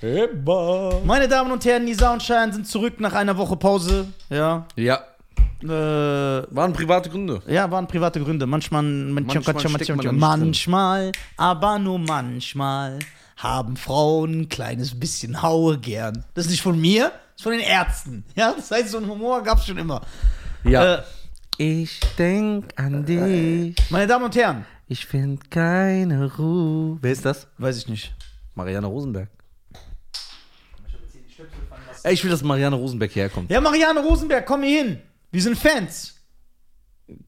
Heba. Meine Damen und Herren, Nisa und Schein sind zurück nach einer Woche Pause. Ja. Ja, Äh, waren private Gründe. ja, waren private Gründe. Manchmal, manchmal, Manchmal steckt man manchmal, aber nur manchmal haben Frauen ein kleines bisschen Haue gern. Das ist nicht von mir, das ist von den Ärzten. Ja, das heißt, so einen Humor gab es schon immer. Ja. Äh, ich denk an dich. meine Damen und Herren, Ich find keine Ruhe. Wer ist das? weiß ich nicht. Marianne Rosenberg. Ey, ich will, dass Marianne Rosenberg hierher kommt. Ja, Marianne Rosenberg, komm hier hin. Wir sind Fans.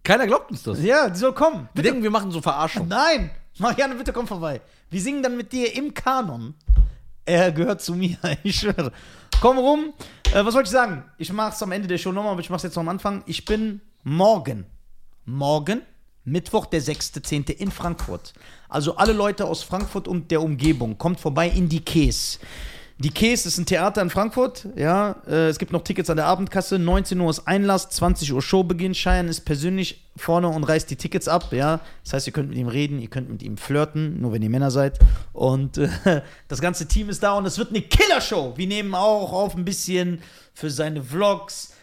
Keiner glaubt uns das. Ja, die soll kommen. Wir denken, wir machen so Verarschung. Nein, Marianne, bitte komm vorbei. Wir singen dann mit dir im Kanon. Er gehört zu mir, ich schwöre. Komm rum. Äh, was wollte ich sagen? Ich mach's am Ende der Show nochmal, aber ich mach's jetzt noch am Anfang. Ich bin morgen, morgen, Mittwoch, der 6.10. in Frankfurt. Also alle Leute aus Frankfurt und der Umgebung, kommt vorbei in die Käse. Die Käse ist ein Theater in Frankfurt, ja. Äh, es gibt noch Tickets an der Abendkasse. 19 Uhr ist Einlass, 20 Uhr Showbeginn. Cheyenne ist persönlich vorne und reißt die Tickets ab, ja. Das heißt, ihr könnt mit ihm reden, ihr könnt mit ihm flirten, nur wenn ihr Männer seid. Und äh, das ganze Team ist da und es wird eine Killershow. Wir nehmen auch auf ein bisschen für seine Vlogs.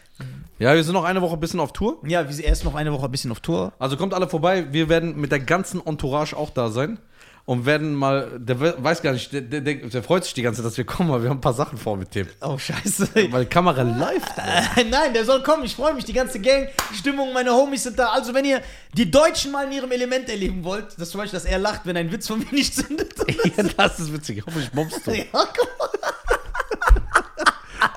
Ja, wir sind noch eine Woche ein bisschen auf Tour. Ja, wie- er ist noch eine Woche ein bisschen auf Tour. Also kommt alle vorbei. Wir werden mit der ganzen Entourage auch da sein. Und werden mal, der we- weiß gar nicht, der, der, der, freut sich die ganze Zeit, dass wir kommen, weil wir haben ein paar Sachen vor mit dem. Oh, scheiße. Weil die Kamera live Äh, Nein, der soll kommen. Ich freue mich. Die ganze Gang, Stimmung, meine Homies sind da. Also, wenn ihr die Deutschen mal in ihrem Element erleben wollt, dass zum Beispiel, dass er lacht, wenn ein Witz von mir nicht zündet. Ja, das ist witzig. Hoffentlich bombst du. ja, komm.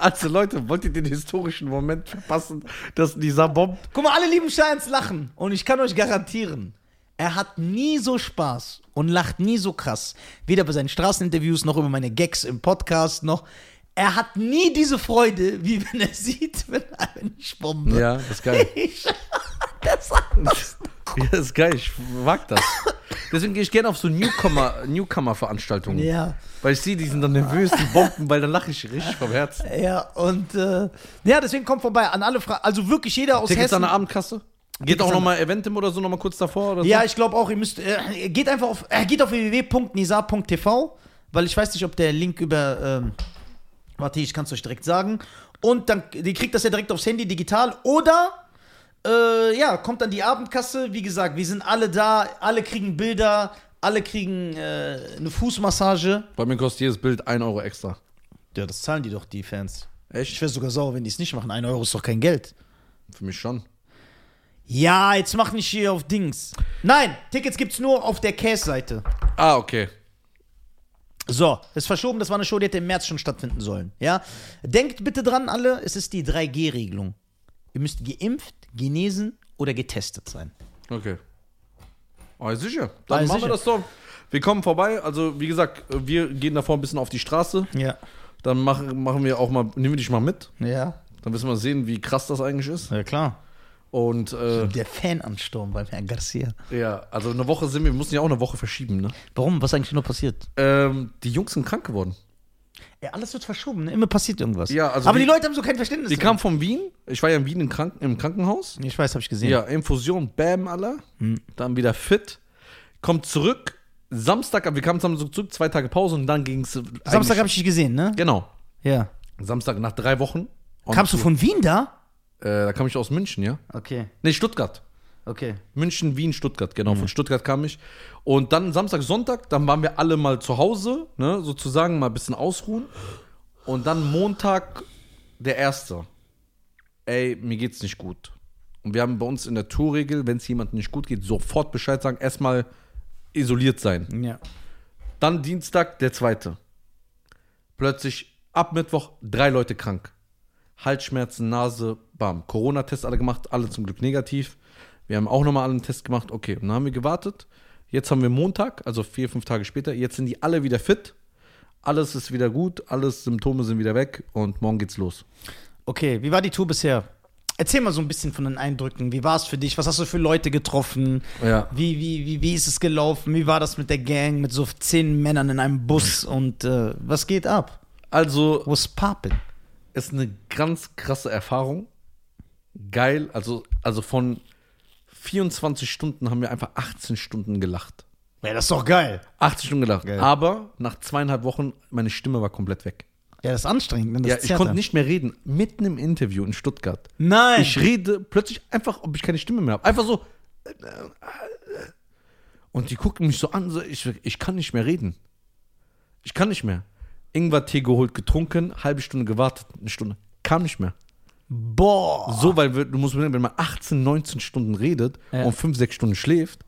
Also Leute, wollt ihr den historischen Moment verpassen, dass dieser Bomb... Guck mal, alle lieben Scheins lachen. Und ich kann euch garantieren, er hat nie so Spaß und lacht nie so krass. Weder bei seinen Straßeninterviews noch über meine Gags im Podcast noch. Er hat nie diese Freude, wie wenn er sieht, wenn nicht bombe. Ja, das ist geil. Ich, das sagt das. Ja, das ist geil. Ich mag das. Deswegen gehe ich gerne auf so Newcomer, Newcomer-Veranstaltungen. Ja. Weil ich sehe, die sind dann nervös, die bomben, weil dann lache ich richtig vom Herzen. Ja, und äh, ja, deswegen kommt vorbei an alle Fragen. Also wirklich jeder aus Tickets an Hessen. der Abendkasse? Geht auch nochmal Eventim oder so nochmal kurz davor? Oder Ja, so? ich glaube auch, ihr müsst. Äh, geht einfach auf. Äh, geht auf www.nisa.tv, weil ich weiß nicht, ob der Link über. Ähm, warte, ich kann es euch direkt sagen. Und dann, ihr kriegt das ja direkt aufs Handy digital. Oder, äh, ja, kommt dann die Abendkasse. Wie gesagt, wir sind alle da, alle kriegen Bilder, alle kriegen äh, eine Fußmassage. Bei mir kostet jedes Bild 1 Euro extra. Ja, das zahlen die doch, die Fans. Ich Echt? wäre sogar sauer, wenn die es nicht machen. Ein Euro ist doch kein Geld. Für mich schon. Ja, jetzt mach nicht hier auf Dings. Nein, Tickets gibt's nur auf der Case-Seite. Ah, okay. So, ist verschoben, das war eine Show, die hätte im März schon stattfinden sollen. Ja? Denkt bitte dran, alle, es ist die 3G-Regelung. Ihr müsst geimpft, genesen oder getestet sein. Okay. Ah, sicher. Dann Ah, machen sicher. wir das doch. Wir kommen vorbei. Also, wie gesagt, wir gehen davor ein bisschen auf die Straße. Ja. Dann machen, machen wir auch mal, nehmen wir dich mal mit. Ja. Dann wissen wir sehen, wie krass das eigentlich ist. Ja, klar. Und äh, Der Fanansturm beim Herrn Garcia. ja, also eine Woche sind wir, wir mussten ja auch eine Woche verschieben, ne? Warum? Was ist eigentlich nur passiert? Ähm, die Jungs sind krank geworden. Ja, alles wird verschoben, ne? immer passiert irgendwas. Ja, also Aber wie- die Leute haben so kein Verständnis. Die drin. kamen von Wien. Ich war ja in Wien im, Kranken, im Krankenhaus. Ich weiß, habe ich gesehen. Ja, Infusion, bam, aller. Dann wieder fit. Kommt zurück. Samstag, wir kamen Samstag zurück, zwei Tage Pause und dann ging es. Samstag habe ich dich gesehen, ne? Genau. Ja. Samstag nach drei Wochen. Kamst du von Wien da? Äh, da kam ich aus München, ja? Okay, Nee, Stuttgart. okay. München, Wien, Stuttgart, genau. Von Stuttgart kam ich. Und dann Samstag, Sonntag, dann waren wir alle mal zu Hause, ne, sozusagen mal ein bisschen ausruhen. Und dann Montag, der erste. Ey, mir geht's nicht gut. Und wir haben bei uns in der Tourregel, wenn es jemandem nicht gut geht, sofort Bescheid sagen, erstmal isoliert sein. Ja. Dann Dienstag, der zweite. Plötzlich ab Mittwoch drei Leute krank. Halsschmerzen, Nase, bam. Corona-Test alle gemacht, alle zum Glück negativ. Wir haben auch nochmal alle einen Test gemacht. Okay, und dann haben wir gewartet. Jetzt haben wir Montag, also vier, fünf Tage später. Jetzt sind die alle wieder fit. Alles ist wieder gut, alles Symptome sind wieder weg und morgen geht's los. Okay, wie war die Tour bisher? Erzähl mal so ein bisschen von den Eindrücken. Wie war es für dich? Was hast du für Leute getroffen? Ja. Wie, wie, wie, wie ist es gelaufen? Wie war das mit der Gang, mit so zehn Männern in einem Bus? Und äh, was geht ab? Also, What's poppin'? Ist eine ganz krasse Erfahrung. Geil. Also, also von 24 Stunden haben wir einfach 18 Stunden gelacht. Ja, das ist doch geil. 80 Stunden gelacht. Geil. Aber nach zweieinhalb Wochen, meine Stimme war komplett weg. Ja, das ist anstrengend. Ne? Das Ja, ich konnte dann. nicht mehr reden. Mitten im Interview in Stuttgart. Nein. Ich rede plötzlich einfach, ob ich keine Stimme mehr habe. Einfach so. Und die gucken mich so an, so, ich, ich kann nicht mehr reden. Ich kann nicht mehr. Ingwer-Tee geholt, getrunken, halbe Stunde gewartet, eine Stunde. Kam nicht mehr. Boah. So, weil wir, du musst bedenken, wenn man 18, 19 Stunden redet Ja. und 5, 6 Stunden schläft.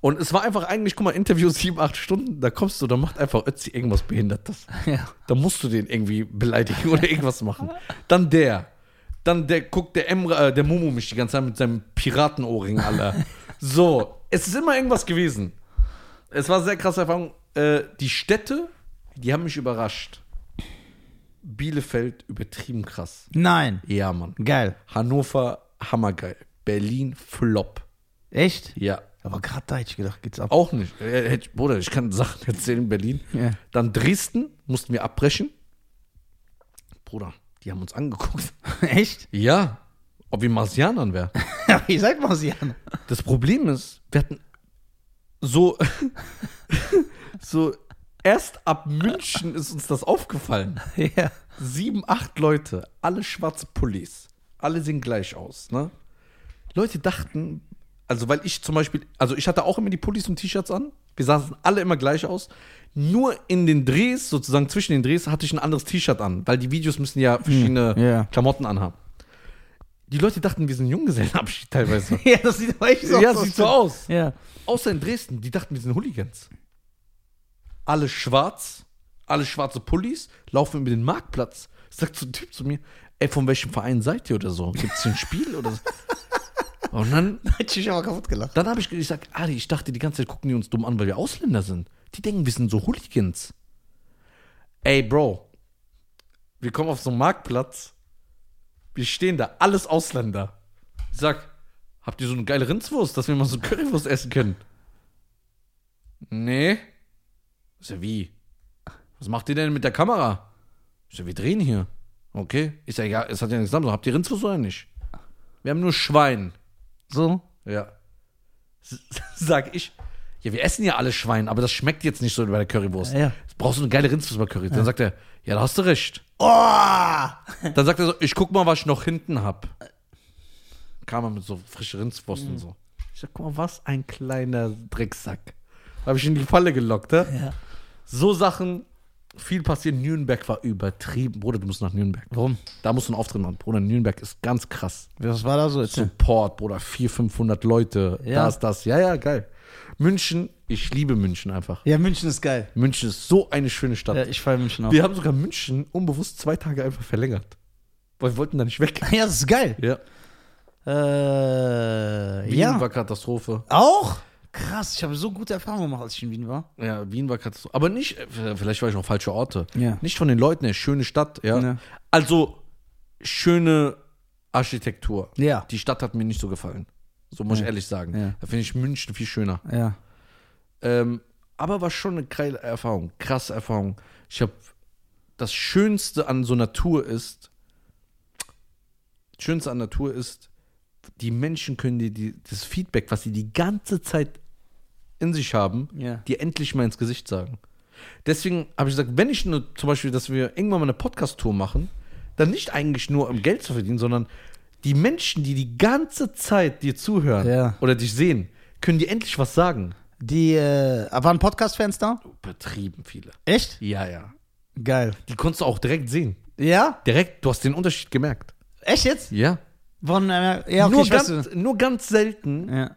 Und es war einfach eigentlich, guck mal, Interview 7, 8 Stunden, da kommst du, da macht einfach Ötzi irgendwas Behindertes. Ja. Da musst du den irgendwie beleidigen oder irgendwas machen. Dann der. Dann der guckt der Emre, äh, der Momo mich die ganze Zeit mit seinem Piratenohrring, Alter. So, es ist immer irgendwas gewesen. Es war eine sehr krasse Erfahrung. Äh, die Städte, die haben mich überrascht. Bielefeld übertrieben krass. Nein. Ja, Mann. Geil. Hannover, hammergeil. Berlin, Flop. Echt? Ja. Aber gerade da hätte ich gedacht, geht's ab. Auch nicht. Äh, Bruder, ich kann Sachen erzählen in Berlin. Ja. Dann Dresden, mussten wir abbrechen. Bruder, die haben uns angeguckt. Echt? Ja, ob wir Marsianern wären. Ja, ihr seid Marsianer. Das Problem ist, wir hatten so, so, erst ab München ist uns das aufgefallen. Ja. Sieben, acht Leute, alle schwarze Pullis, alle sehen gleich aus, ne? Leute dachten, also weil ich zum Beispiel, also ich hatte auch immer die Pullis und T-Shirts an, wir saßen alle immer gleich aus, nur in den Drehs, sozusagen zwischen den Drehs, hatte ich ein anderes T-Shirt an, weil die Videos müssen ja verschiedene ja. Klamotten anhaben. Die Leute dachten, wir sind Junggesellenabschied teilweise. Ja, das sieht aber echt so ja, aus. sieht so aus. Ja. Außer in Dresden, die dachten, wir sind Hooligans. Alle schwarz, alle schwarze Pullis, laufen über den Marktplatz. Sagt so ein Typ zu mir, ey, von welchem Verein seid ihr oder so? Gibt es hier ein Spiel oder so? Und dann, Hätte ich aber kaputt gelacht. dann habe ich gesagt, Adi, ich dachte, die ganze Zeit gucken die uns dumm an, weil wir Ausländer sind. Die denken, wir sind so Hooligans. Ey, Bro, wir kommen auf so einen Marktplatz, wir stehen da, alles Ausländer. Ich sag, habt ihr so eine geile Rindswurst, dass wir mal so Currywurst essen können? Nee. Ich sag, wie? Was macht ihr denn mit der Kamera? Ich sag, wir drehen hier. Okay. Ich sag, ja, es hat ja nichts anderes. Habt ihr Rindswurst oder nicht? Wir haben nur Schwein. So? Ja. Sag ich. Ja, wir essen ja alle Schwein, aber das schmeckt jetzt nicht so bei der Currywurst. Ja. Jetzt brauchst du eine geile Rindswurst bei Curry. Dann sagt er, ja, da hast du recht. Oh! Dann sagt er so, ich guck mal, was ich noch hinten hab. Kam er mit so frischen Rindswurst und so. Ich sag, guck mal, was ein kleiner Drecksack. Habe ich in die Falle gelockt, ne? Ja. So Sachen, viel passiert. Nürnberg war übertrieben. Bruder, du musst nach Nürnberg. Warum? Da musst du einen Auftritt machen. Bruder, Nürnberg ist ganz krass. Was war da so? Erzähl. Support, Bruder, 400, 500 Leute, Ja. das, das. Ja, ja, geil. München, ich liebe München einfach. Ja, München ist geil. München ist so eine schöne Stadt. Ja, ich fahre München auch. Wir haben sogar München unbewusst zwei Tage einfach verlängert. Weil wir wollten da nicht weg. Ja, das ist geil. Ja. Äh, Wien ja. war Katastrophe. Auch? Krass, ich habe so gute Erfahrungen gemacht, als ich in Wien war. Ja, Wien war Katastrophe. Aber nicht, äh, vielleicht war ich noch falsche Orte. Ja. Nicht von den Leuten her, schöne Stadt, ja. Ja. Also, schöne Architektur. Ja. Die Stadt hat mir nicht so gefallen. So muss ich Ja. ehrlich sagen. Ja. Da finde ich München viel schöner. Ja. Ähm, aber war schon eine geile Erfahrung, krasse Erfahrung. Ich habe das Schönste an so Natur ist, das Schönste an Natur ist, die Menschen können dir die, das Feedback, was sie die ganze Zeit in sich haben, Ja. dir endlich mal ins Gesicht sagen. Deswegen habe ich gesagt, wenn ich nur, zum Beispiel, dass wir irgendwann mal eine Podcast-Tour machen, dann nicht eigentlich nur um Geld zu verdienen, sondern die Menschen, die die ganze Zeit dir zuhören Ja. oder dich sehen, können dir endlich was sagen. Die, äh, waren Podcast-Fans da? Übertrieben viele. Echt? Ja, ja. Geil. Die konntest du auch direkt sehen. Ja? Direkt, du hast den Unterschied gemerkt. Echt jetzt? Ja. Von, äh, ja, okay, nur, ganz, nur ganz selten, ja.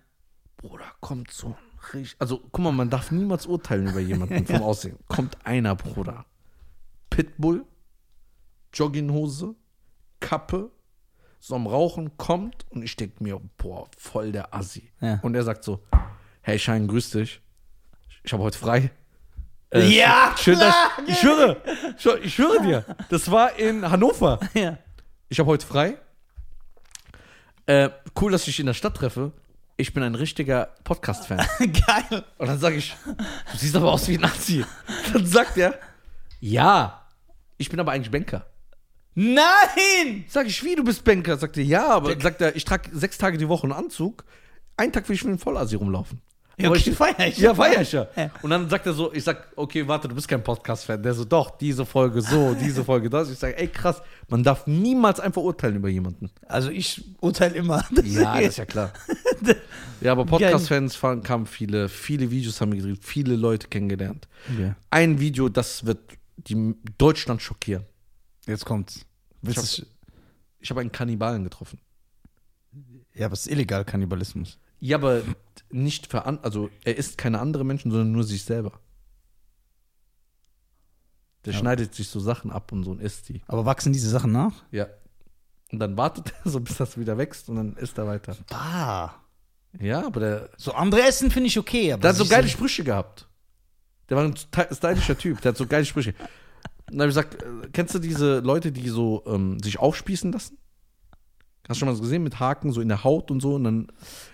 Bruder, kommt so ein richtig. Also, guck mal, man darf niemals urteilen über jemanden vom Aussehen. Kommt einer, Bruder. Pitbull, Jogginghose, Kappe, so am Rauchen, kommt und ich denke mir, boah, voll der Assi. Ja. Und er sagt so: Hey, Schein, grüß dich. Ich habe heute frei. Ja, schön, dass, klar, ich schwöre, ich schwöre- ich schwöre dir, das war in Hannover. ja. Ich habe heute frei. Äh, cool, dass ich dich in der Stadt treffe. Ich bin ein richtiger Podcast-Fan. Geil. Und dann sage ich, du siehst aber aus wie ein Nazi. Dann sagt er, ja, ich bin aber eigentlich Banker. Nein! Sag ich, wie, du bist Banker? Sagt er, ja, aber sagt er, ich trage sechs Tage die Woche einen Anzug. Einen Tag will ich mit einem Vollasi rumlaufen. Ja, okay, feier ich. Ja, feier ich ja. Ja. Und dann sagt er so, ich sag, okay, warte, du bist kein Podcast-Fan. Der so, doch, diese Folge so, diese Folge das. Ich sag, ey, krass, man darf niemals einfach urteilen über jemanden. Also ich urteile immer. Ja, das ist ja klar. ja, aber Podcast-Fans fahren- kamen viele, viele Videos haben wir gedreht, viele Leute kennengelernt. Ja. Ein Video, das wird die Deutschland schockieren. Jetzt kommt's. Willst Ich habe einen Kannibalen getroffen. ja, aber es ist illegal, Kannibalismus. Ja, aber nicht für an, also er isst keine anderen Menschen, sondern nur sich selber. Der Ja. schneidet sich so Sachen ab und so und isst die. Aber wachsen diese Sachen nach? Ja. Und dann wartet er so, bis das wieder wächst und dann isst er weiter. Bah. Ja, aber der, So andere Essen finde ich okay, aber der hat so sich geile Sprüche gehabt. Der war ein stylischer Typ, der hat so geile Sprüche. Und dann habe ich gesagt, äh, kennst du diese Leute, die so ähm, sich aufspießen lassen? Hast du schon mal so gesehen mit Haken so in der Haut und so und dann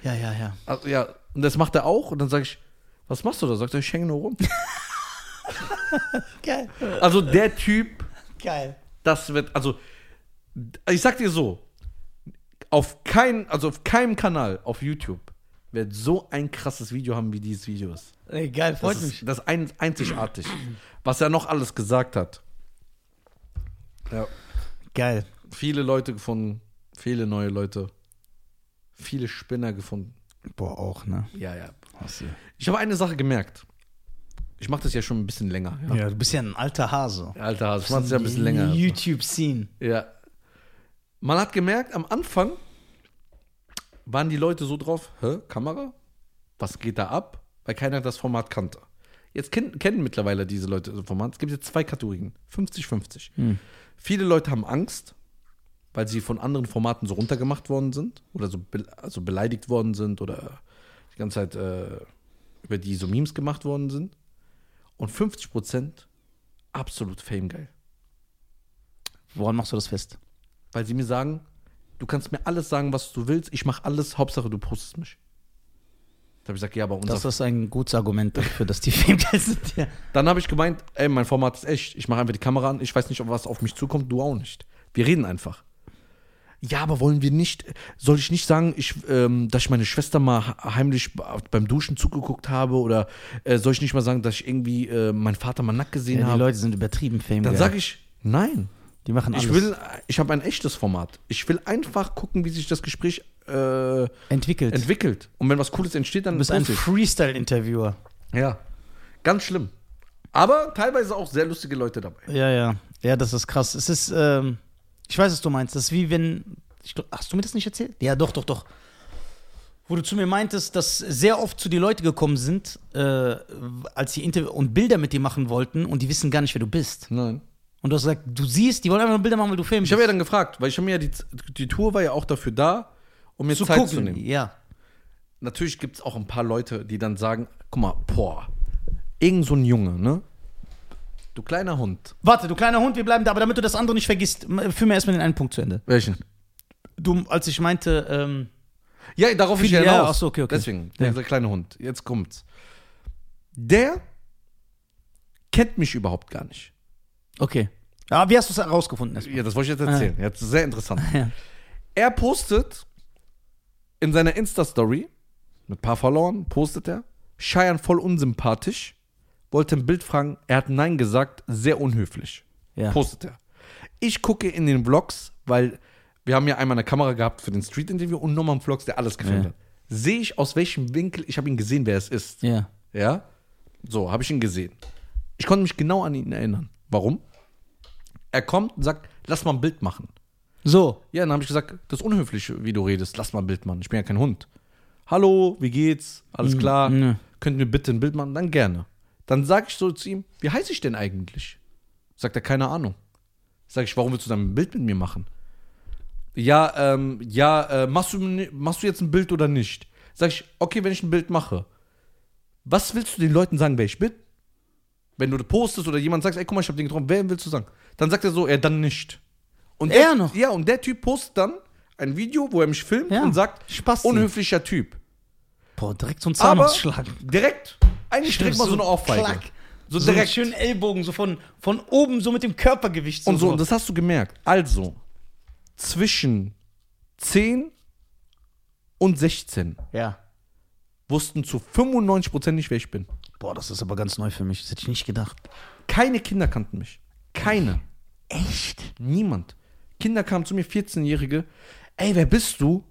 Ja, ja, ja. Also, ja, und das macht er auch. Und dann sage ich, was machst du da? Sagt er, ich hänge nur rum. Geil. also der Typ, Geil. das wird, also, ich sag dir so, auf kein, also auf keinem Kanal auf YouTube wird so ein krasses Video haben, wie dieses Video ist. Ey, geil, freut Das mich. ist, das ist ein, einzigartig. Was er noch alles gesagt hat. Ja. Geil. Viele Leute gefunden, viele neue Leute, viele Spinner gefunden. Boah, auch, ne? Ja, ja. Ich habe eine Sache gemerkt. Ich mache das ja schon ein bisschen länger. Ja. Ja, du bist ja ein alter Hase. Alter Hase, ich mache das ja ein bisschen länger. YouTube-Scene. Ja. Man hat gemerkt, am Anfang waren die Leute so drauf, hä, Kamera? Was geht da ab? Weil keiner das Format kannte. Jetzt kennen, kennen mittlerweile diese Leute das Format. Es gibt jetzt zwei Kategorien, 50-50. Viele Leute haben Angst, weil sie von anderen Formaten so runtergemacht worden sind oder so be also beleidigt worden sind oder die ganze Zeit äh, über die so Memes gemacht worden sind. Und 50% absolut famegeil. Woran machst du das fest? Weil sie mir sagen, du kannst mir alles sagen, was du willst, ich mache alles, Hauptsache du postest mich. Da habe ich gesagt, ja, aber unser. Das ist ein gutes Argument dafür, dass die Filmgeil sind. Ja. Dann habe ich gemeint, ey, mein Format ist echt. Ich mache einfach die Kamera an, ich weiß nicht, ob was auf mich zukommt, du auch nicht. Wir reden einfach. Ja, aber wollen wir nicht, soll ich nicht sagen, ich, ähm, dass ich meine Schwester mal he- heimlich beim Duschen zugeguckt habe oder äh, soll ich nicht mal sagen, dass ich irgendwie äh, meinen Vater mal nackt gesehen Ja, die habe? Leute sind übertrieben Fame. Dann sage ich, nein. die machen alles. Ich will, ich habe ein echtes Format. Ich will einfach gucken, wie sich das Gespräch äh, entwickelt. entwickelt. Und wenn was Cooles entsteht, dann du bist ein. Freestyle-Interviewer. Ja. Ganz schlimm. Aber teilweise auch sehr lustige Leute dabei. Ja, ja. Ja, das ist krass. Es ist, ähm, ich weiß, was du meinst. Das ist wie wenn, ich, hast du mir das nicht erzählt? Ja, doch, doch, doch. Wo du zu mir meintest, dass sehr oft zu dir Leute gekommen sind, äh, als sie Interview und Bilder mit dir machen wollten und die wissen gar nicht, wer du bist. Nein. Und du hast gesagt, du siehst, die wollen einfach nur Bilder machen, weil du filmst. Ich habe ja dann gefragt, weil ich habe mir ja die, die Tour war ja auch dafür da, um mir zu Zeit gucken. zu nehmen. Ja. Natürlich gibt es auch ein paar Leute, die dann sagen, guck mal, boah, irgend so ein Junge, ne? Du kleiner Hund. Warte, du kleiner Hund, wir bleiben da, aber damit du das andere nicht vergisst, führ mir erstmal den einen Punkt zu Ende. Welchen? Du, als ich meinte, ähm, Ja, darauf ich ja ja, hinaus. ach so, okay, okay. Deswegen, Ja. dieser kleine Hund. Jetzt kommt's. Der kennt mich überhaupt gar nicht. okay. Ja, wie hast du es herausgefunden? erstmal? Ja, das wollte ich jetzt erzählen. Jetzt ist sehr interessant. Ja. Er postet in seiner Insta-Story, mit ein paar Followern, postet er, Scheiern voll unsympathisch, wollte ein Bild fragen, er hat Nein gesagt, sehr unhöflich. Ja. Postet er. Ich gucke in den Vlogs, weil wir haben ja einmal eine Kamera gehabt für den Street-Interview und nochmal einen Vlogs, der alles gefilmt Ja. hat. Sehe ich aus welchem Winkel, ich habe ihn gesehen, wer es ist. ja. Ja? So, habe ich ihn gesehen. Ich konnte mich genau an ihn erinnern. Warum? Er kommt und sagt, lass mal ein Bild machen. So. Ja, dann habe ich gesagt, das ist unhöflich, wie du redest. Lass mal ein Bild machen. Ich bin ja kein Hund. Hallo, wie geht's? Alles klar? ne. Könnt ihr mir bitte ein Bild machen? Dann gerne. Dann sage ich so zu ihm, wie heiße ich denn eigentlich? Sagt er, keine Ahnung. Sag ich, warum willst du dann ein Bild mit mir machen? Ja, ähm, ja, äh, machst, du, machst du jetzt ein Bild oder nicht? Sag ich, okay, wenn ich ein Bild mache, was willst du den Leuten sagen, wer ich bin? Wenn du postest oder jemand sagst, ey, guck mal, ich hab den getroffen, wer willst du sagen? Dann sagt er so, er dann nicht. Und Er der, noch? Ja, und der Typ postet dann ein Video, wo er mich filmt Ja, und sagt, Spasti. unhöflicher Typ. Boah, direkt so ein Zahnausschlag. direkt, eigentlich direkt mal so eine Ohrfeige. Klack. So So direkt. schönen Ellbogen, so von, von oben, so mit dem Körpergewicht. und so, und das hast du gemerkt. Also, zwischen 10 und 16 ja. wussten zu 95% nicht, wer ich bin. Boah, das ist aber ganz neu für mich. Das hätte ich nicht gedacht. Keine Kinder kannten mich. Keine. Echt? Niemand. Kinder kamen zu mir, 14-Jährige. Ey, wer bist du?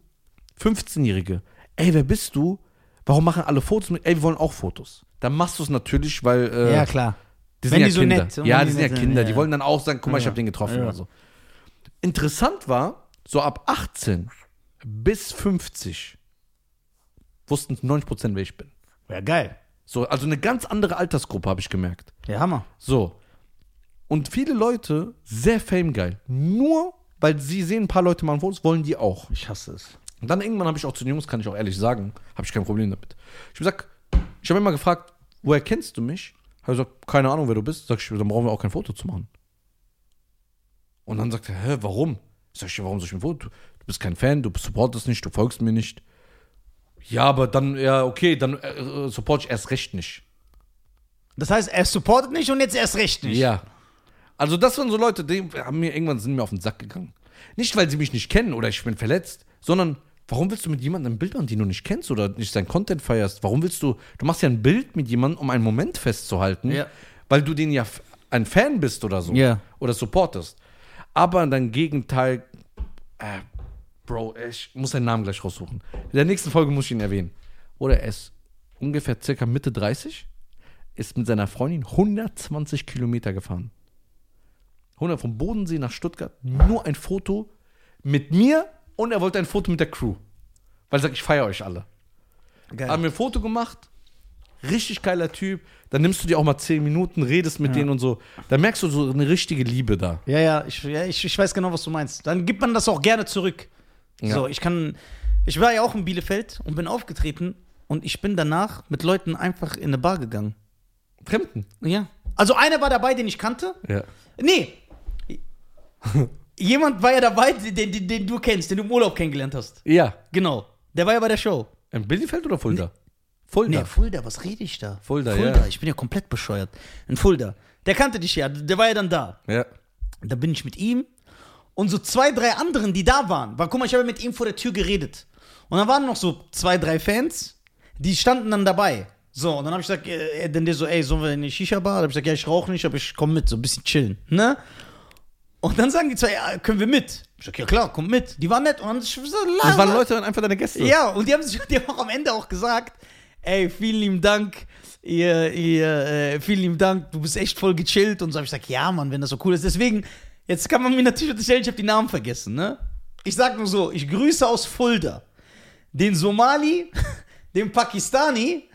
15-Jährige. Ey, wer bist du? Warum machen alle Fotos mit? Ey, wir wollen auch Fotos. Dann machst du es natürlich, weil. Äh, ja, klar. Die Wenn sind ja die so Kinder. nett- ja, wenn die die sind ja nett sind, Kinder. ja, Die wollen dann auch sagen, guck mal, ich habe den getroffen oder so. Interessant war, so ab 18 bis 50 wussten 90%, wer ich bin. Ja, geil. So, also eine ganz andere Altersgruppe habe ich gemerkt. Ja, Hammer. So. Und viele Leute, sehr famegeil. Nur weil sie sehen, ein paar Leute machen Fotos, wollen die auch. Ich hasse es. Und dann irgendwann habe ich auch zu den Jungs, kann ich auch ehrlich sagen, habe ich kein Problem damit. Ich habe gesagt, ich habe immer gefragt, woher kennst du mich? Habe gesagt, keine Ahnung, wer du bist. Sag ich, dann brauchen wir auch kein Foto zu machen. Und dann sagt er, hä, warum? Sag ich, warum soll ich ein Foto? Du bist kein Fan, du supportest nicht, du folgst mir nicht. Ja, aber dann, ja, okay, dann äh, support ich erst recht nicht. Das heißt, er supportet nicht und jetzt erst recht nicht. Ja. Also das waren so Leute, die haben mir irgendwann sind mir auf den Sack gegangen. Nicht, weil sie mich nicht kennen oder ich bin verletzt, sondern warum willst du mit jemandem ein Bild machen, den du nicht kennst oder nicht seinen Content feierst? Warum willst du, du machst ja ein Bild mit jemandem, um einen Moment festzuhalten, Ja. weil du den ja ein Fan bist oder so. Ja. Oder supportest. Aber dein Gegenteil, äh, Bro, ich muss seinen Namen gleich raussuchen. In der nächsten Folge muss ich ihn erwähnen. Oder er ist ungefähr circa Mitte 30, ist mit seiner Freundin 120 Kilometer gefahren. 100 vom Bodensee nach Stuttgart, nur ein Foto mit mir und er wollte ein Foto mit der Crew. Weil er sagt, ich feiere euch alle. Geil. Haben wir ein Foto gemacht, richtig geiler Typ. Dann nimmst du dir auch mal 10 Minuten, redest mit denen und so. Da merkst du so eine richtige Liebe da. Ja, ja, ich, ja ich, ich weiß genau, was du meinst. Dann gibt man das auch gerne zurück. Ja. So, ich kann. Ich war ja auch in Bielefeld und bin aufgetreten und ich bin danach mit Leuten einfach in eine Bar gegangen. Fremden. Ja. Also einer war dabei, den ich kannte. Ja. Nee. Jemand war ja dabei, den, den, den du kennst, den du im Urlaub kennengelernt hast. Ja. Genau. Der war ja bei der Show. In Bielefeld oder Fulda? Fulda. Nee, Fulda, was rede ich da? Fulda, Fulda, ja. ich bin ja komplett bescheuert. In Fulda. Der kannte dich ja, der war ja dann da. Ja. Da bin ich mit ihm und so zwei, drei anderen, die da waren. Weil, guck mal, ich habe mit ihm vor der Tür geredet. Und dann waren noch so zwei, drei Fans, die standen dann dabei. So, und dann habe ich gesagt, äh, dann der so, ey, sollen wir in die Shisha-Bar? Da habe ich gesagt, ja, ich rauche nicht, aber ich komme mit, so ein bisschen chillen, ne? Und dann sagen die zwei, ja, können wir mit? Ich sag, ja klar, komm mit. Die waren nett. Und dann ich so, Das waren Leute dann einfach deine Gäste. ja, und die haben sich die haben auch am Ende auch gesagt, ey, vielen lieben Dank, ihr, ihr, äh, vielen lieben Dank, du bist echt voll gechillt und so. Hab ich gesagt, ja, Mann, wenn das so cool ist. Deswegen, jetzt kann man mir natürlich unterstellen, ich habe die Namen vergessen, ne? Ich sag nur so, ich grüße aus Fulda den Somali, den Pakistani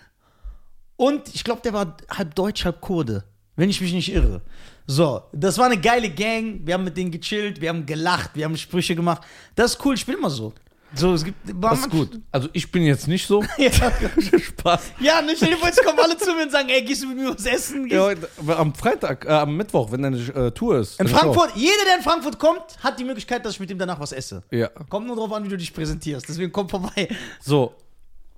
und ich glaube, der war halb Deutsch, halb Kurde, wenn ich mich nicht irre. So, das war eine geile Gang. Wir haben mit denen gechillt, wir haben gelacht, wir haben Sprüche gemacht. Das ist cool, ich bin immer so. So, es gibt. Das ist gut. Also ich bin jetzt nicht so. Ja, Spaß. ja ne, stell dir vor, jetzt kommen alle zu mir und sagen, ey, gehst du mit mir was essen? Ja, Gehst- am Freitag, äh, am Mittwoch, wenn deine äh, Tour ist. in. Frankfurt, jeder, der in Frankfurt kommt, hat die Möglichkeit, dass ich mit ihm danach was esse. Ja. Kommt nur drauf an, wie du dich präsentierst. Deswegen komm vorbei. So.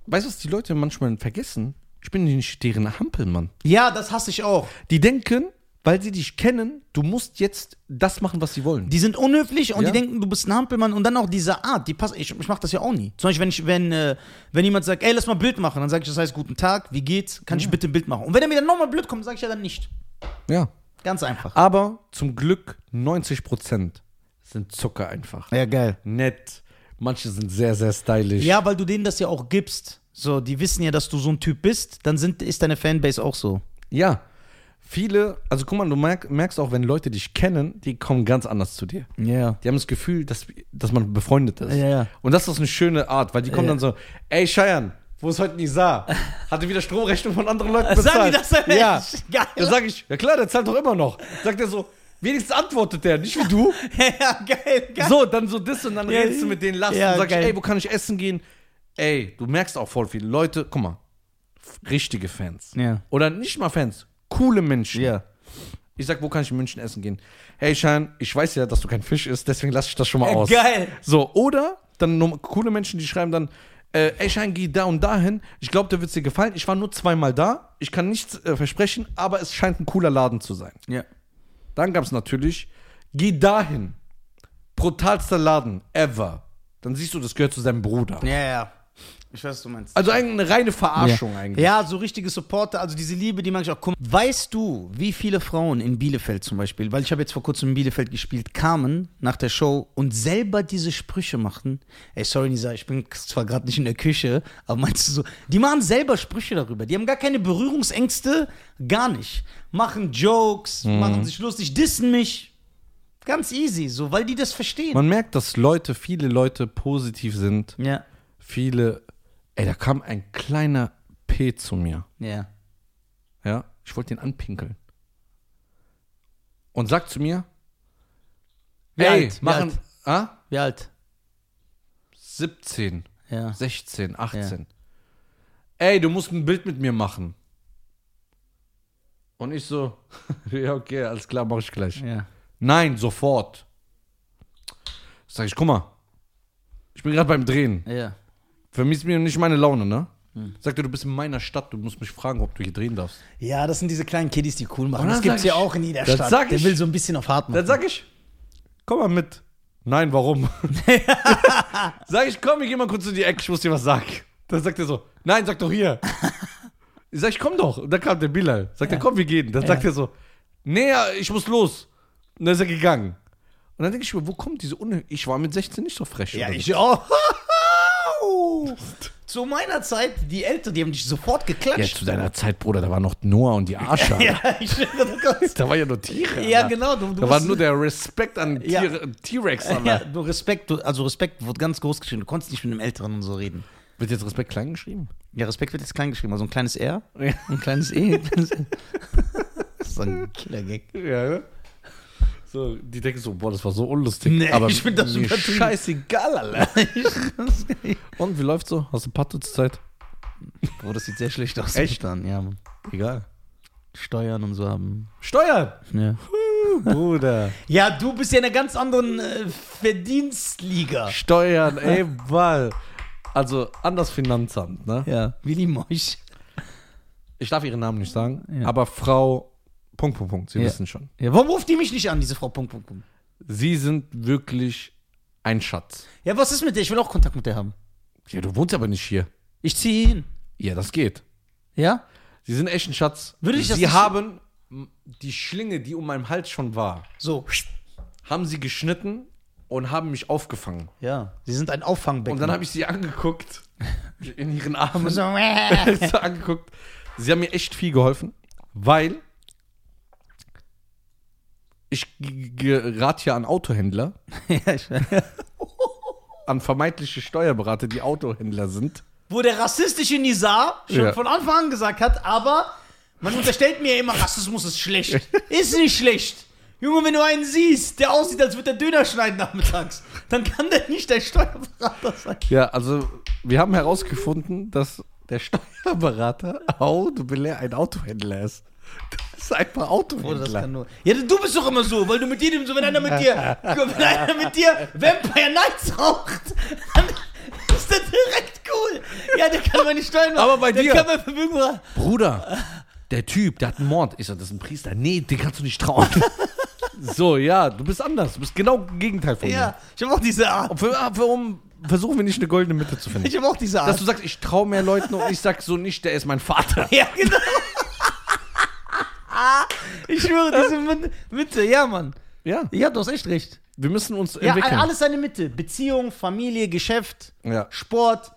Weißt du, was die Leute manchmal vergessen? Ich bin nicht deren Hampelmann. Ja, das hasse ich auch. Die denken, weil sie dich kennen, du musst jetzt das machen, was sie wollen. Die sind unhöflich und Ja. die denken, du bist ein Hampelmann und dann auch diese Art, die passt. Ich, ich mach das ja auch nie. Zum Beispiel, wenn, ich, wenn, äh, wenn jemand sagt, ey, lass mal ein Bild machen, dann sage ich, das heißt, guten Tag, wie geht's? Kann ich bitte ein Bild machen? Und wenn er mir dann nochmal blöd kommt, sage ich ja dann nicht. Ja. Ganz einfach. Aber zum Glück 90% sind Zucker einfach. Ja, geil. Nett. Manche sind sehr, sehr stylisch. Ja, weil du denen das ja auch gibst. So, die wissen ja, dass du so ein Typ bist, dann sind, ist deine Fanbase auch so. Ja. Viele, also guck mal, du merk, merkst auch, wenn Leute dich kennen, die kommen ganz anders zu dir. Ja. Die haben das Gefühl, dass, dass man befreundet ist. Ja, ja. Und das ist eine schöne Art, weil die kommen Ja. dann so, ey Cheyenne, wo ist heute Nisa? Hatte wieder Stromrechnung von anderen Leuten Sagen bezahlt. die das denn Ja. Geil. Da sag ich, ja klar, der zahlt doch immer noch. Sagt er so, wenigstens antwortet der, nicht wie du. ja, geil, geil. So, dann so das und dann redest du mit denen, lachst ja, und sagst, geil. ey, wo kann ich essen gehen? Ey, du merkst auch voll viele Leute, guck mal, richtige Fans. Ja. Oder nicht mal Fans, coole Menschen. Ja. Ich sag, wo kann ich in München essen gehen? Hey, Schein, ich weiß ja, dass du kein Fisch isst, deswegen lasse ich das schon mal Äh, aus. geil. So, oder dann nur coole Menschen, die schreiben dann, äh, ey, Schein, geh da und dahin. Ich glaube, der wird dir gefallen. Ich war nur zweimal da. Ich kann nichts äh, versprechen, aber es scheint ein cooler Laden zu sein. Ja. Dann gab es natürlich, geh dahin. Brutalster Laden ever. Dann siehst du, das gehört zu seinem Bruder. Ja, ja. Ich weiß, was du meinst. Also eigentlich eine reine Verarschung ja. eigentlich. Ja, so richtige Supporter, also diese Liebe, die ich auch. Guck, weißt du, wie viele Frauen in Bielefeld zum Beispiel, weil ich habe jetzt vor kurzem in Bielefeld gespielt, kamen nach der Show und selber diese Sprüche machten? Ey, sorry, Nisa, ich bin zwar gerade nicht in der Küche, aber meinst du so, die machen selber Sprüche darüber. Die haben gar keine Berührungsängste, gar nicht. Machen Jokes, machen sich lustig, dissen mich. Ganz easy, so, weil die das verstehen. Man merkt, dass Leute, viele Leute positiv sind. ja, Viele. Ey, da kam ein kleiner P zu mir. ja. Ja, ich wollte ihn anpinkeln. Und sagt zu mir, Wie ey, alt? Wie machen, alt? ah? Wie alt? 17, Ja. 16, 18. Ey, du musst ein Bild mit mir machen. Und ich so, ja, okay, alles klar, mach ich gleich. Ja. Nein, sofort. Sag ich, guck mal, ich bin gerade beim Drehen. Ja. Vermisst mir nicht meine Laune, ne? Sagt er, du bist in meiner Stadt, du musst mich fragen, ob du hier drehen darfst. Ja, das sind diese kleinen Kiddies, die cool machen. Und Das gibt's ja auch in jeder Stadt. sag Der ich- will so ein bisschen auf hart machen. Dann sag ich, komm mal mit. Nein, warum? sag ich, komm, ich geh mal kurz in die Ecke, ich muss dir was sagen. Dann sagt er so, nein, sag doch hier. Ich sag ich, komm doch. Und dann kam der Bilal. Sagt er, komm, wir gehen. Dann sagt er so, nee, ja, ich muss los. Und dann ist er gegangen. Und dann denke ich mir, wo kommt diese Unhö Ich war mit 16 nicht so frech. ja, ich so. Auch. Zu meiner Zeit, die Eltern, die haben dich sofort ja, geklatscht. zu deiner Zeit, Bruder, da war noch Noah und die Arsche. Ja, ich schwöre, kannst. Da war ja nur Tiere. Ja, Alter. genau. Du, du Da war nur der Respekt an Ja. T-Rex. ja, du Respekt, also Respekt wird ganz groß geschrieben. Du konntest nicht mit einem Älteren und so reden. Wird jetzt Respekt klein geschrieben? Ja, Respekt wird jetzt klein geschrieben. Also ein kleines R, Ja. ein kleines E. ein kleines E. Das ist so ein Killer-Gag. Ja, ne? So, die denken so, boah, das war so unlustig. Nee, aber ich find das übertrieben. scheißegal, Alter. Und wie läuft's so? Hast du Patte zur Zeit? Bro, das sieht sehr schlecht aus. Echt? Dann, ja, Mann. Egal. Steuern und so haben. Steuern! Ja. Bruder. Ja, du bist ja in einer ganz anderen äh, Verdienstliga. Steuern, ey, Ball. Also, anders Finanzamt, ne? Ja, lieben euch. Ich darf ihren Namen nicht sagen, Ja. aber Frau. Punkt, Punkt, Punkt. Sie Ja. wissen schon. Ja, warum ruft die mich nicht an, diese Frau? Punkt, Punkt, Punkt. Sie sind wirklich ein Schatz. Ja, was ist mit der? Ich will auch Kontakt mit der haben. Ja, du wohnst aber nicht hier. Ich ziehe hin. Ja, das geht. Ja? Sie sind echt ein Schatz. Würde ich das Sie nicht- haben die Schlinge, die um meinem Hals schon war, So. haben sie geschnitten und haben mich aufgefangen. Ja. Sie sind ein Auffangbecken. Und dann habe ich sie angeguckt, in ihren Armen so, so angeguckt. Sie haben mir echt viel geholfen, weil ich gerate ja an Autohändler, ja, ich, an vermeintliche Steuerberater, die Autohändler sind. Wo der rassistische Nizar schon Ja. von Anfang an gesagt hat, aber man unterstellt mir immer, Rassismus ist schlecht. ist nicht schlecht. Junge, wenn du einen siehst, der aussieht, als würde der Döner schneiden nachmittags, dann kann der nicht dein Steuerberater sein. Ja, also wir haben herausgefunden, dass der Steuerberater ein Autohändler ist. Das ist einfach das Autohändler. nur. Ja, du bist doch immer so, weil du mit jedem so, wenn einer mit dir, wenn einer mit dir Vampire Nights raucht, dann ist der direkt cool. Ja, der kann meine Steuern machen. Aber bei der dir- kann Vermögen machen. Bruder, der Typ, der hat einen Mord. Ich sag, das ist ein Priester. Nee, den kannst du nicht trauen. so, ja, du bist anders. Du bist genau das Gegenteil von Ja, ich habe auch diese Art. mir. Für, ah, warum versuchen wir nicht eine goldene Mitte zu finden? Ich habe auch diese Art. Dass du sagst, ich traue mehr Leuten und ich sag so nicht, der ist mein Vater. Ja, genau. Ich schwöre, diese Mitte, ja, Mann. Ja, Ja, du hast echt recht. wir müssen uns Ja, entwickeln. alles seine Mitte. Beziehung, Familie, Geschäft, Ja, Sport.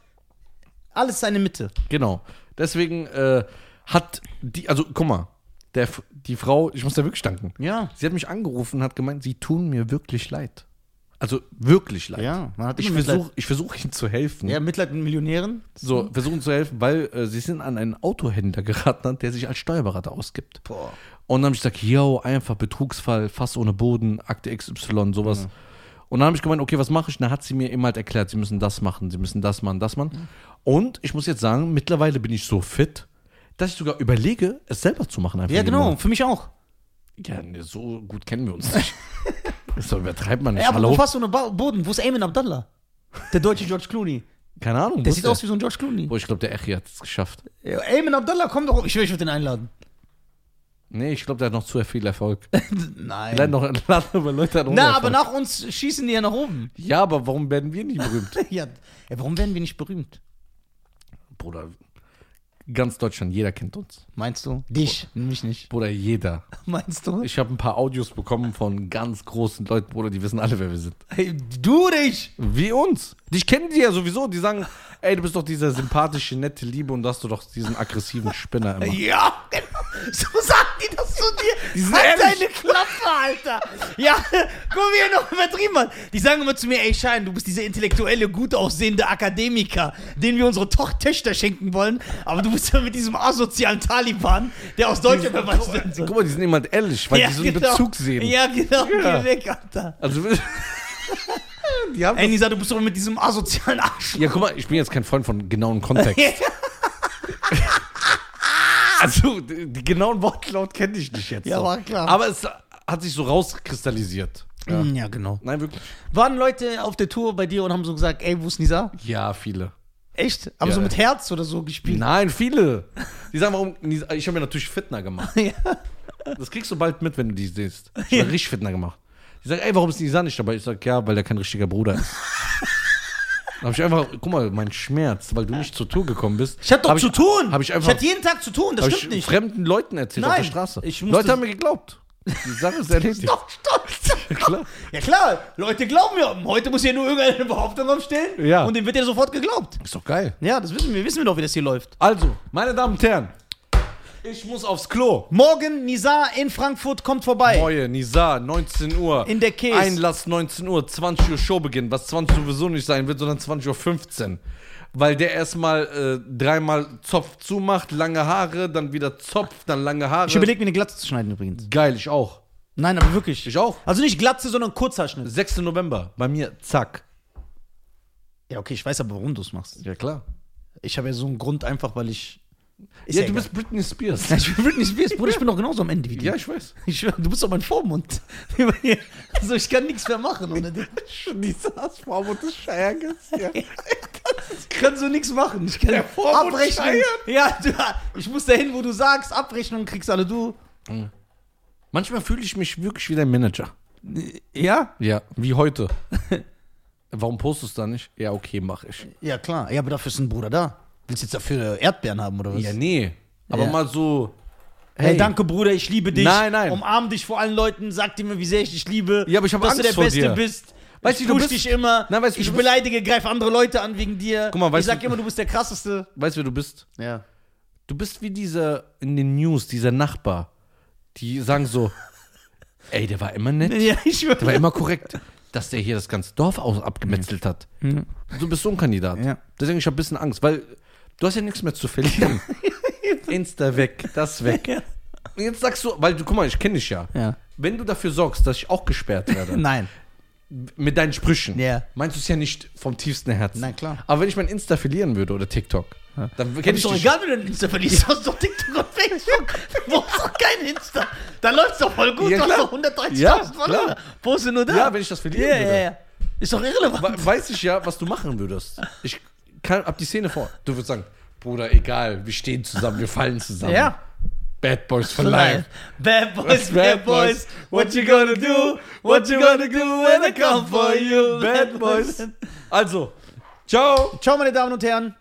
Alles seine Mitte. genau. Deswegen äh, hat die, also guck mal, der, die Frau, ich muss da wirklich danken. Ja. Sie hat mich angerufen und hat gemeint, sie tun mir wirklich leid. Also wirklich leid. Ja, man hat Ich versuche versuch, ihnen zu helfen. Ja, Mitleid mit Millionären. So, versuchen zu helfen, weil äh, sie sind an einen Autohändler geraten, der sich als Steuerberater ausgibt. Boah. Und dann habe ich gesagt, yo, einfach Betrugsfall, Fass ohne Boden, Akte XY, sowas. Und dann habe ich gemeint, okay, was mache ich? Dann hat sie mir eben halt erklärt, sie müssen das machen, sie müssen das machen, das machen. Und ich muss jetzt sagen, mittlerweile bin ich so fit, dass ich sogar überlege, es selber zu machen. Einfach Ja, genau, für mich auch. Ja, ne, so gut kennen wir uns nicht. so übertreibt man nicht. Ja, aber Hallo? wo fast so eine ba Boden? Wo ist Eamon Abdallah? Der deutsche George Clooney. Keine Ahnung. Der sieht aus wie so ein George Clooney. Boah, ich glaube, der Echi hat es geschafft. Ja, Eamon Abdallah, komm doch. Ich will, ich würde den einladen. Nee, ich glaube, der hat noch zu viel Erfolg. Nein. noch laden aber Leute an Na, aber nach uns schießen die ja nach oben. Ja, aber warum werden wir nicht berühmt? ja, warum werden wir nicht berühmt? Bruder, ganz Deutschland, jeder kennt uns. Meinst du? Dich, mich nicht. Bruder, jeder. Meinst du? Ich habe ein paar Audios bekommen von ganz großen Leuten, Bruder, die wissen alle, wer wir sind. Hey, du dich! Wie uns. Dich kennen die ja sowieso. Die sagen, ey, du bist doch dieser sympathische, nette Liebe und hast du doch diesen aggressiven Spinner immer. Ja. So sagen die das zu dir. Die sind halt ehrlich. deine Klappe, Alter. Ja, guck mal, wie noch übertrieben hat. Die sagen immer zu mir, ey, Schein, du bist dieser intellektuelle, gut aussehende Akademiker, den wir unsere Toch Töchter schenken wollen. Aber du bist ja mit diesem asozialen Taliban, der aus Deutschland werden soll. Guck mal, die sind immer ehrlich, weil die so einen Bezug sehen. Ja, genau. Ja. Geh weg, Alter. Also, die haben Ey, Nisa, du bist doch mit diesem asozialen Arsch. Ja, guck mal, ich bin jetzt kein Freund von genauen Kontext. Also, die, genauen Wortlaut kenne ich nicht jetzt. Ja, war klar. Aber es hat sich so rauskristallisiert. Ja. ja, genau. Nein, wirklich? Waren Leute auf der Tour bei dir und haben so gesagt, ey, wo ist Nisa? Ja, viele. Echt? Aber Ja. so mit Herz oder so gespielt? Nein, viele. Die sagen, warum. Ich habe mir natürlich Fitner gemacht. Ja. Das kriegst du bald mit, wenn du die siehst. Ich habe richtig Fitner gemacht. Die sagen, ey, warum ist Nisa nicht dabei? Ich sag, ja, weil er kein richtiger Bruder ist. Dann habe ich einfach, guck mal, mein Schmerz, weil du nicht zur Tour gekommen bist. Ich hatte doch hab zu tun. Hab ich einfach, hatte jeden Tag zu tun, das stimmt ich nicht. fremden Leuten erzählt auf Nein, der Straße. ich musste- Leute haben mir geglaubt. Die Sache ist erledigt. Doch, stolz. Ja, klar. Ja klar, Leute glauben mir. Heute muss ja nur irgendeine Behauptung aufstellen Ja. und dem wird ja sofort geglaubt. Ist doch geil. Ja, das wissen wir, wissen wir doch, wie das hier läuft. Also, meine Damen und Herren, ich muss aufs Klo. Morgen, Nisa in Frankfurt kommt vorbei. Neue, Nisa, 19 Uhr. In der Käse. Einlass 19 Uhr, 20 Uhr Showbeginn, was 20 Uhr sowieso nicht sein wird, sondern 20.15 Uhr. Weil der erstmal äh, dreimal Zopf zumacht, lange Haare, dann wieder Zopf, dann lange Haare. Ich überlege mir eine Glatze zu schneiden übrigens. Geil, ich auch. Nein, aber wirklich. Ich auch. Also nicht Glatze, sondern Kurzhaarschnitt. 6. November, bei mir, zack. Ja, okay, ich weiß aber, warum du es machst. Ja, klar. Ich habe ja so einen Grund einfach, weil ich. Ist ja, ja du egal. bist Britney Spears. Ich bin Britney Spears, Bruder, ich bin doch genauso am Ende wie du. ja, ich weiß. Ich du bist doch mein Vormund. also ich kann nichts mehr machen ohne dich. Nisas Vormund ist Scheierges. Ja. Ich kann so nichts machen. Ich kann Der Vormund Abrechnung. scheiern. Ja, du, ich muss dahin, wo du sagst, Abrechnung kriegst alle du. Manchmal fühle ich mich wirklich wie dein Manager. Ja? Ja, wie heute. Warum postest du da nicht? Ja, okay, mach ich. Ja, klar. Ja, aber dafür ist ein Bruder da. Willst du jetzt dafür Erdbeeren haben oder was? Ja, nee. Aber Ja. mal so. Hey, danke, Bruder, ich liebe dich. Nein, nein. Umarm dich vor allen Leuten, sag dir mir, wie sehr ich dich liebe. Ja, aber ich hab dass Angst du der vor Beste dir. bist. Weißt ich du, du push bist- dich immer. Nein, weißt du, ich du bist- beleidige, greife andere Leute an wegen dir. Guck mal, weißt ich sag du- immer, du bist der krasseste. Weißt du, wer du bist? Ja. Du bist wie dieser in den News, dieser Nachbar. Die sagen so: Ey, der war immer nett. Ja, ich Der war schwöre. immer korrekt. Dass der hier das ganze Dorf aus abgemetzelt hat. Du bist so ein Kandidat. Ja. Deswegen ich hab ein bisschen Angst, weil du hast ja nichts mehr zu verlieren. Insta weg, das weg. Ja. Und jetzt sagst du, weil du, guck mal, ich kenne dich ja. Ja. Wenn du dafür sorgst, dass ich auch gesperrt werde, Nein. mit deinen Sprüchen, Ja. meinst du es ja nicht vom tiefsten Herzen. Na klar. Aber wenn ich mein Insta verlieren würde oder TikTok, dann kenn ich doch dich. egal, wenn du ein Insta verliest. Du hast doch TikTok und Facebook. Du brauchst doch kein Insta. Da läuft's doch voll gut. Ja, du hast doch 130.000 Ja, Follower. Poste nur da. Ja, wenn ich das verlieren ja, würde. Ja, ja. Ist doch irrelevant. We- Weiß ich ja, was du machen würdest. Ich kann, hab die Szene vor. Du würdest sagen, Bruder, egal, wir stehen zusammen, wir fallen zusammen. Ja. Bad Boys for life. Bad boys, Bad boys. What you gonna do? What you gonna do when I come for you? Bad Boys. Also, ciao. Ciao, meine Damen und Herren.